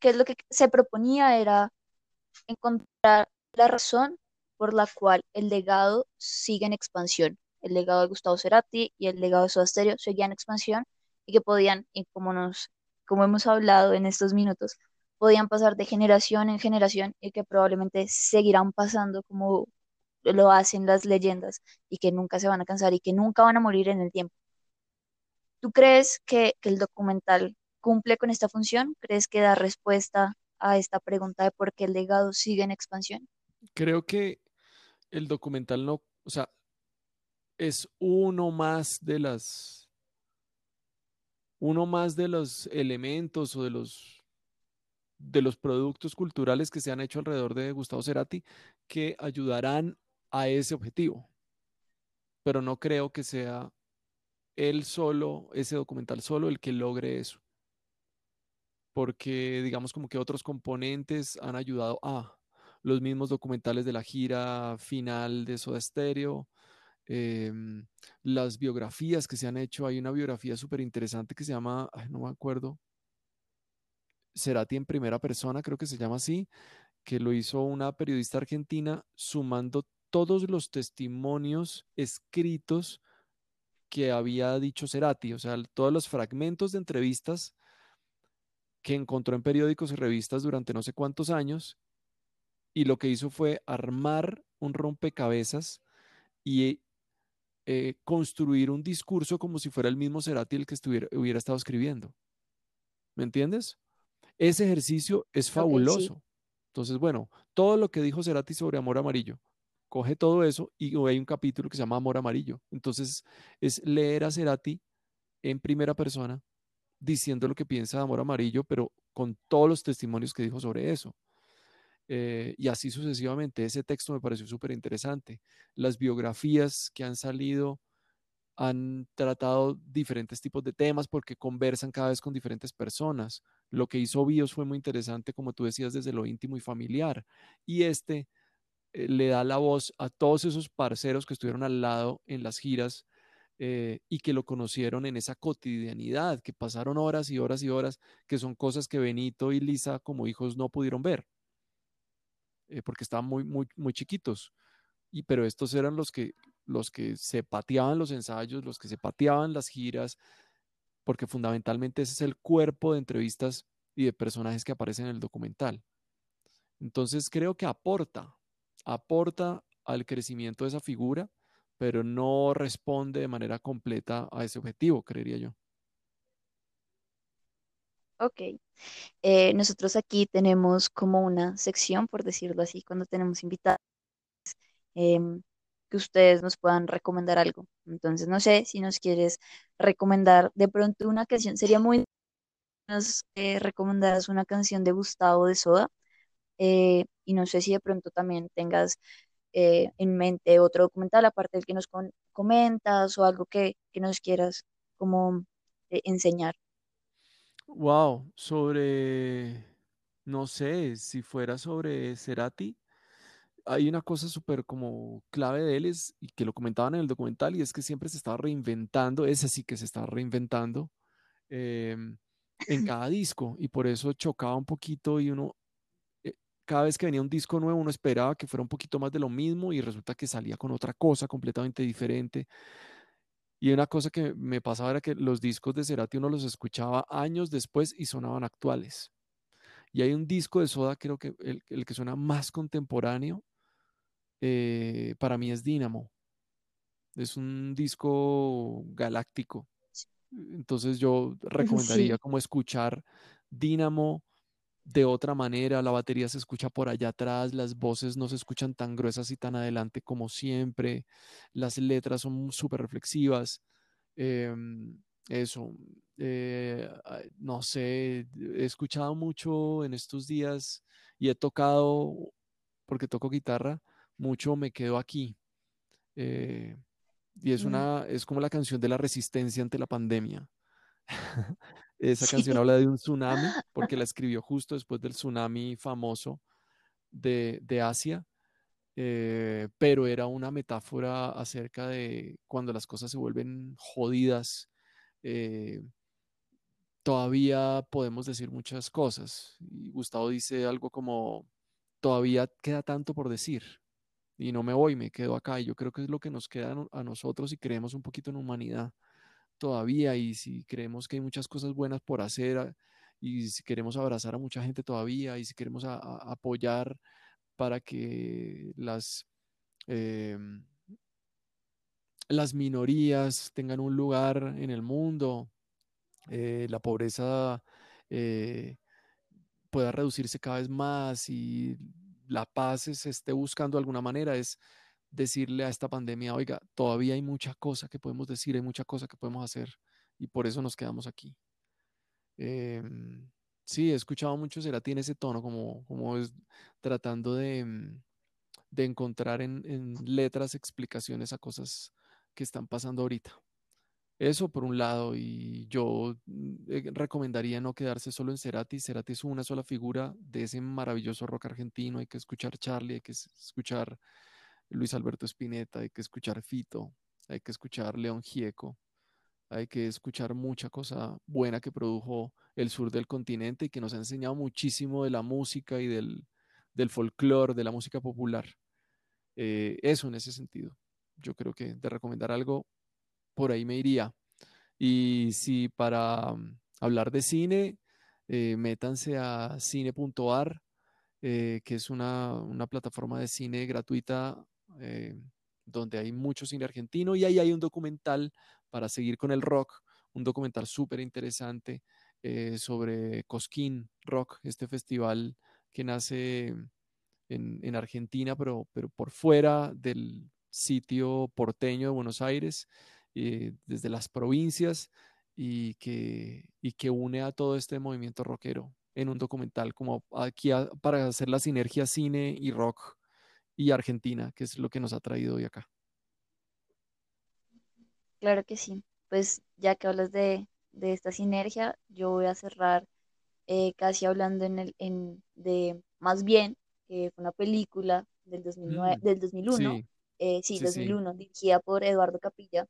[SPEAKER 1] que lo que se proponía era encontrar la razón por la cual el legado sigue en expansión. El legado de Gustavo Cerati y el legado de Soda Stereo seguían en expansión y que podían, y como nos, como hemos hablado en estos minutos, podían pasar de generación en generación y que probablemente seguirán pasando como lo hacen las leyendas y que nunca se van a cansar y que nunca van a morir en el tiempo. ¿Tú crees que, que el documental cumple con esta función? ¿Crees que da respuesta a esta pregunta de por qué el legado sigue en expansión?
[SPEAKER 2] Creo que el documental no, o sea, es uno más de las, uno más de los elementos o de los, de los productos culturales que se han hecho alrededor de Gustavo Cerati que ayudarán a ese objetivo. Pero no creo que sea él solo, ese documental solo, el que logre eso. Porque digamos como que otros componentes han ayudado a los mismos documentales de la gira final de Soda Stereo, em, las biografías que se han hecho. Hay una biografía súper interesante que se llama, ay, no me acuerdo, Cerati en primera persona, creo que se llama así, que lo hizo una periodista argentina sumando todos los testimonios escritos que había dicho Cerati, o sea, todos los fragmentos de entrevistas que encontró en periódicos y revistas durante no sé cuántos años, y lo que hizo fue armar un rompecabezas y eh, construir un discurso como si fuera el mismo Cerati el que estuviera, hubiera estado escribiendo. ¿Me entiendes? Ese ejercicio es
[SPEAKER 1] sí,
[SPEAKER 2] fabuloso. Entonces, bueno, todo lo que dijo Cerati sobre Amor Amarillo, coge todo eso y hay un capítulo que se llama Amor Amarillo. Entonces, es leer a Cerati en primera persona diciendo lo que piensa de Amor Amarillo, pero con todos los testimonios que dijo sobre eso. Eh, y así sucesivamente. Ese texto me pareció súper interesante. Las biografías que han salido han tratado diferentes tipos de temas porque conversan cada vez con diferentes personas. Lo que hizo Bios fue muy interesante, como tú decías, desde lo íntimo y familiar. Y este eh, le da la voz a todos esos parceros que estuvieron al lado en las giras eh, y que lo conocieron en esa cotidianidad, que pasaron horas y horas y horas, que son cosas que Benito y Lisa como hijos no pudieron ver, eh, porque estaban muy, muy, muy chiquitos. Y, pero estos eran los que, los que se pateaban los ensayos, los que se pateaban las giras, porque fundamentalmente ese es el cuerpo de entrevistas y de personajes que aparecen en el documental. Entonces creo que aporta, aporta al crecimiento de esa figura, pero no responde de manera completa a ese objetivo, creería yo.
[SPEAKER 1] ok. Eh, nosotros aquí tenemos como una sección, por decirlo así, cuando tenemos invitados, em, que ustedes nos puedan recomendar algo. Entonces, no sé si nos quieres recomendar de pronto una canción, sería muy nos eh, una canción de Gustavo de Soda eh, y no sé si de pronto también tengas eh, en mente otro documental aparte del que nos comentas o algo que, que nos quieras como eh, enseñar.
[SPEAKER 2] Wow, sobre, no sé, si fuera sobre Cerati, hay una cosa súper como clave de él es, y que lo comentaban en el documental, y es que siempre se estaba reinventando, ese sí que se está reinventando em, en cada disco, y por eso chocaba un poquito y uno, eh, cada vez que venía un disco nuevo, uno esperaba que fuera un poquito más de lo mismo y resulta que salía con otra cosa completamente diferente. Y una cosa que me pasaba era que los discos de Cerati uno los escuchaba años después y sonaban actuales. Y hay un disco de Soda, creo que el, el que suena más contemporáneo, eh, para mí es Dínamo. Es un disco galáctico. Entonces yo recomendaría
[SPEAKER 1] Sí,
[SPEAKER 2] como escuchar Dínamo de otra manera. La batería se escucha por allá atrás, las voces no se escuchan tan gruesas y tan adelante como siempre. Las letras son súper reflexivas. Em, eso, eh, no sé, he escuchado mucho en estos días y he tocado, porque toco guitarra, mucho me quedo aquí. eh, y es
[SPEAKER 1] Mm,
[SPEAKER 2] una, es como la canción de la resistencia ante la pandemia. Esa canción habla de un tsunami, porque la escribió justo después del tsunami famoso de, de Asia, eh, pero era una metáfora acerca de cuando las cosas se vuelven jodidas. eh, todavía podemos decir muchas cosas. Y Gustavo dice algo como, todavía queda tanto por decir y no me voy, me quedo acá. Y yo creo que es lo que nos queda a no- a nosotros si creemos un poquito en humanidad todavía y si creemos que hay muchas cosas buenas por hacer a- y si queremos abrazar a mucha gente todavía y si queremos apoyar para que las, em, las minorías tengan un lugar en el mundo, eh, la pobreza eh, pueda reducirse cada vez más y la paz se esté buscando de alguna manera, es decirle a esta pandemia, oiga, todavía hay mucha cosa que podemos decir, hay mucha cosa que podemos hacer y por eso nos quedamos aquí. Em, sí, he escuchado mucho Cerati en ese tono, como, como es tratando de, mm, de encontrar en, en letras explicaciones a cosas que están pasando ahorita. Eso por un lado, y yo mm, eh, recomendaría no quedarse solo en Cerati. Cerati es una sola figura de ese maravilloso rock argentino. Hay que escuchar Charlie, hay que es- escuchar Luis Alberto Spinetta, hay que escuchar Fito, hay que escuchar León Gieco, hay que escuchar mucha cosa buena que produjo el sur del continente y que nos ha enseñado muchísimo de la música y del, del folclore, de la música popular. Eh, eso en ese sentido. Yo creo que de recomendar algo, por ahí me iría. Y si para mm, hablar de cine, eh, métanse a cine.ar, eh, que es una, una plataforma de cine gratuita eh, donde hay mucho cine argentino y ahí hay un documental para seguir con el rock, un documental súper interesante eh, sobre Cosquín Rock, este festival que nace en, en Argentina, pero, pero por fuera del sitio porteño de Buenos Aires, eh, desde las provincias y que, y que une a todo este movimiento rockero en un documental como aquí a- para hacer la sinergia cine y rock y Argentina, que es lo que nos ha traído hoy acá.
[SPEAKER 1] claro que sí. Pues ya que hablas de, de esta sinergia, yo voy a cerrar eh, casi hablando en el, en, de más bien, que fue una película del 2009,
[SPEAKER 2] Mm,
[SPEAKER 1] del 2001,
[SPEAKER 2] sí,
[SPEAKER 1] eh, sí,
[SPEAKER 2] sí, sí.
[SPEAKER 1] 2001, dirigida por Eduardo Capilla,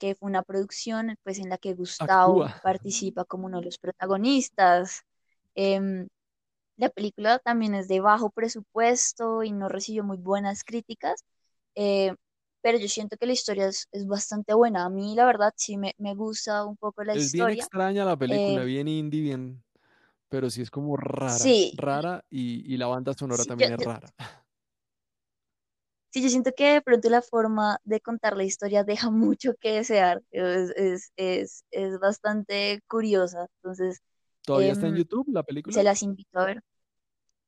[SPEAKER 1] que fue una producción pues, en la que Gustavo
[SPEAKER 2] Actúa.
[SPEAKER 1] participa como uno de los protagonistas. Em, la película también es de bajo presupuesto y no recibió muy buenas críticas, eh, pero yo siento que la historia es, es bastante buena. A mí, la verdad, sí me, me gusta un poco la
[SPEAKER 2] Es bien
[SPEAKER 1] historia.
[SPEAKER 2] extraña la película,
[SPEAKER 1] Eh,
[SPEAKER 2] bien indie, bien, pero sí es como rara,
[SPEAKER 1] sí,
[SPEAKER 2] rara y, y la banda sonora
[SPEAKER 1] sí, yo,
[SPEAKER 2] también es rara.
[SPEAKER 1] sí, yo siento que de pronto la forma de contar la historia deja mucho que desear. Es, es, es, es bastante curiosa. Entonces,
[SPEAKER 2] ¿Todavía está en
[SPEAKER 1] em,
[SPEAKER 2] YouTube la
[SPEAKER 1] se
[SPEAKER 2] película?
[SPEAKER 1] las invito a ver.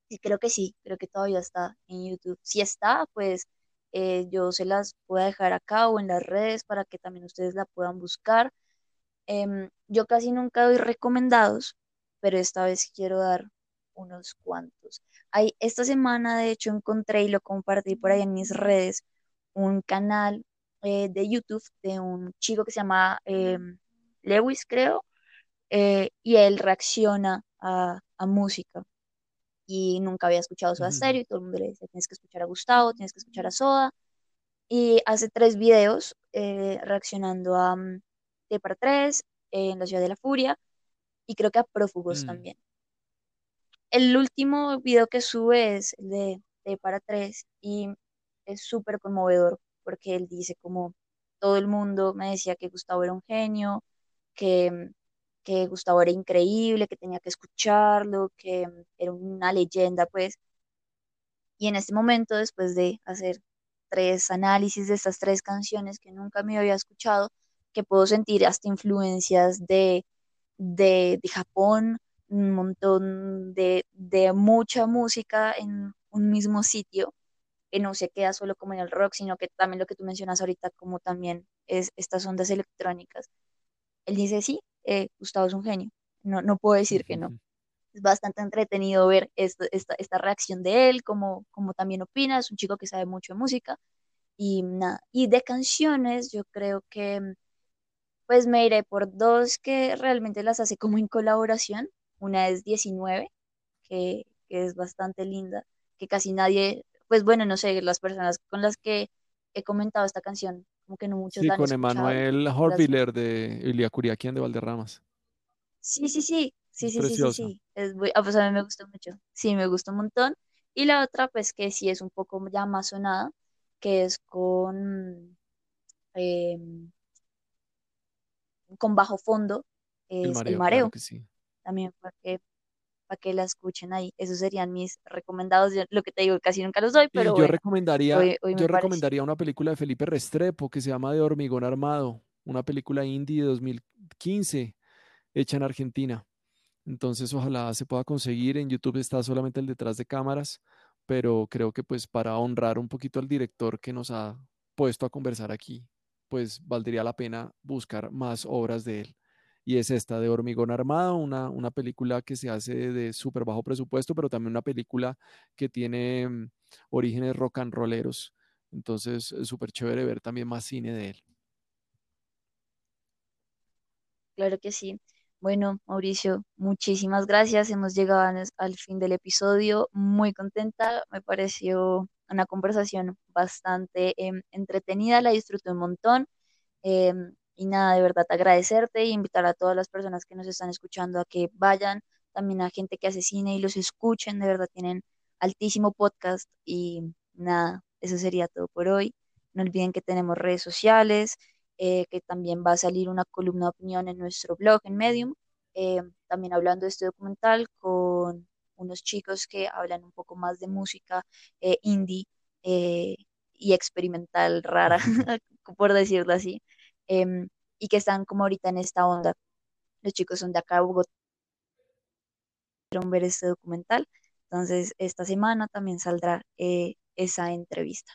[SPEAKER 1] Sí, creo que sí, creo que todavía está en YouTube. Si está, pues eh, yo se las voy a dejar acá o en las redes para que también ustedes la puedan buscar. Em, yo casi nunca doy recomendados, pero esta vez quiero dar unos cuantos. Hay, esta semana, de hecho, encontré y lo compartí por ahí en mis redes, un canal eh, de YouTube de un chico que se llama em, Lewis, creo, eh, y él reacciona a, a música y nunca había escuchado Soda
[SPEAKER 2] Ujú.
[SPEAKER 1] Stereo y todo el mundo le decía, tienes que escuchar a Gustavo, tienes que escuchar a Soda. Y hace tres videos eh, reaccionando a um, T para tres en la Ciudad de la Furia y creo que a Prófugos
[SPEAKER 2] Mm,
[SPEAKER 1] también. El último video que sube es el de T para tres y es súper conmovedor porque él dice como todo el mundo me decía que Gustavo era un genio, que, que Gustavo era increíble, que tenía que escucharlo, que era una leyenda, pues. Y en este momento, después de hacer tres análisis de estas tres canciones que nunca me había escuchado, que puedo sentir hasta influencias de, de, de Japón, un montón de, de mucha música en un mismo sitio, que no se queda solo como en el rock, sino que también lo que tú mencionas ahorita, como también es estas ondas electrónicas. él dice, sí, eh, Gustavo es un genio, no, no puedo decir que no. Es bastante entretenido ver esta, esta reacción de él, como, como también opina, es un chico que sabe mucho de música y nada. Y de canciones, yo creo que pues me iré por dos que realmente las hace como en colaboración. Una es 19, que, que es bastante linda, que casi nadie, pues bueno, no sé, las personas con las que he comentado esta canción, como que no muchos
[SPEAKER 2] Sí,
[SPEAKER 1] la han
[SPEAKER 2] con. Emanuel Horviller de Ilia Curiaquian de Valderramas.
[SPEAKER 1] Sí, sí, sí, sí, sí, sí, sí, sí. Es muy- ah, pues a mí me gustó mucho. Sí, me gustó un montón. Y la otra, pues que sí es un poco ya más sonada, que es con, em, con bajo fondo,
[SPEAKER 2] El
[SPEAKER 1] es El
[SPEAKER 2] mareo, claro
[SPEAKER 1] Mareo.
[SPEAKER 2] que sí.
[SPEAKER 1] También para que, para que la escuchen ahí. Esos serían mis recomendados. Yo lo que te digo, casi nunca los doy, pero
[SPEAKER 2] yo
[SPEAKER 1] bueno,
[SPEAKER 2] recomendaría,
[SPEAKER 1] hoy, hoy me
[SPEAKER 2] yo recomendaría una película de Felipe Restrepo que se llama De Hormigón Armado, una película indie de 2015 hecha en Argentina. Entonces, ojalá se pueda conseguir. En YouTube está solamente el detrás de cámaras, pero creo que pues para honrar un poquito al director que nos ha puesto a conversar aquí, pues valdría la pena buscar más obras de él. Y es esta de Hormigón Armado, una, una película que se hace de súper bajo presupuesto, pero también una película que tiene mm, orígenes rock and rolleros. Entonces, es súper chévere ver también más cine de él.
[SPEAKER 1] Claro que sí. Bueno, Mauricio, muchísimas gracias. Hemos llegado al fin del episodio. Muy contenta. Me pareció una conversación bastante em, entretenida. La disfruté un montón. Em, y nada, de verdad agradecerte e invitar a todas las personas que nos están escuchando a que vayan, también a gente que hace cine y los escuchen. De verdad tienen altísimo podcast. Y nada, eso sería todo por hoy. No olviden que tenemos redes sociales eh, que también va a salir una columna de opinión en nuestro blog, en Medium, eh, también hablando de este documental con unos chicos que hablan un poco más de música eh, indie eh, y experimental rara, por decirlo así, em, y que están como ahorita en esta onda. Los chicos son de acá de Bogotá, pudieron ver este documental, entonces esta semana también saldrá eh, esa entrevista.